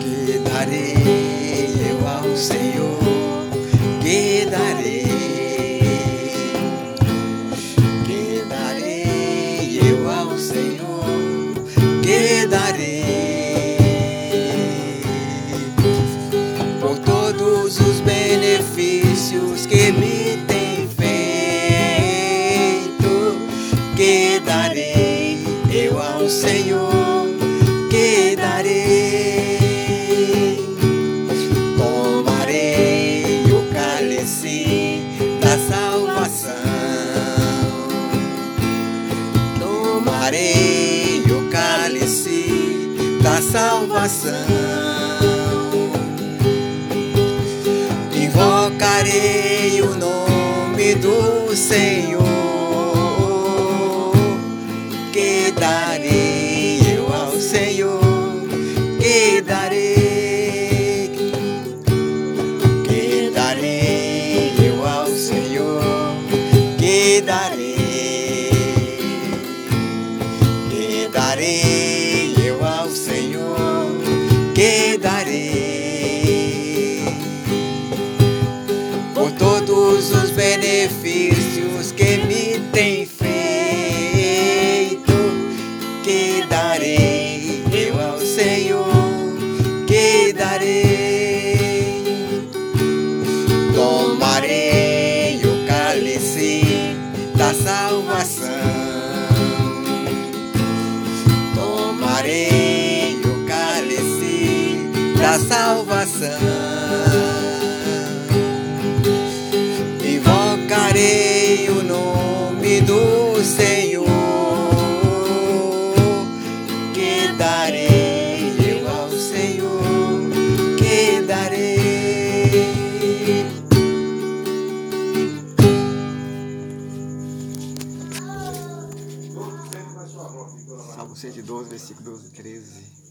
Que darei eu ao Senhor, que darei, ao Senhor, que darei. Tomarei o cálice da salvação. Tomarei o cálice da salvação. Invocarei o nome do Senhor. Darei eu ao Senhor. Que darei por todos os benefícios que me tem feito, Tomarei o cálice da salvação. Invocarei o nome do Senhor. Que darei Salmo 112, versículo 12 e 13.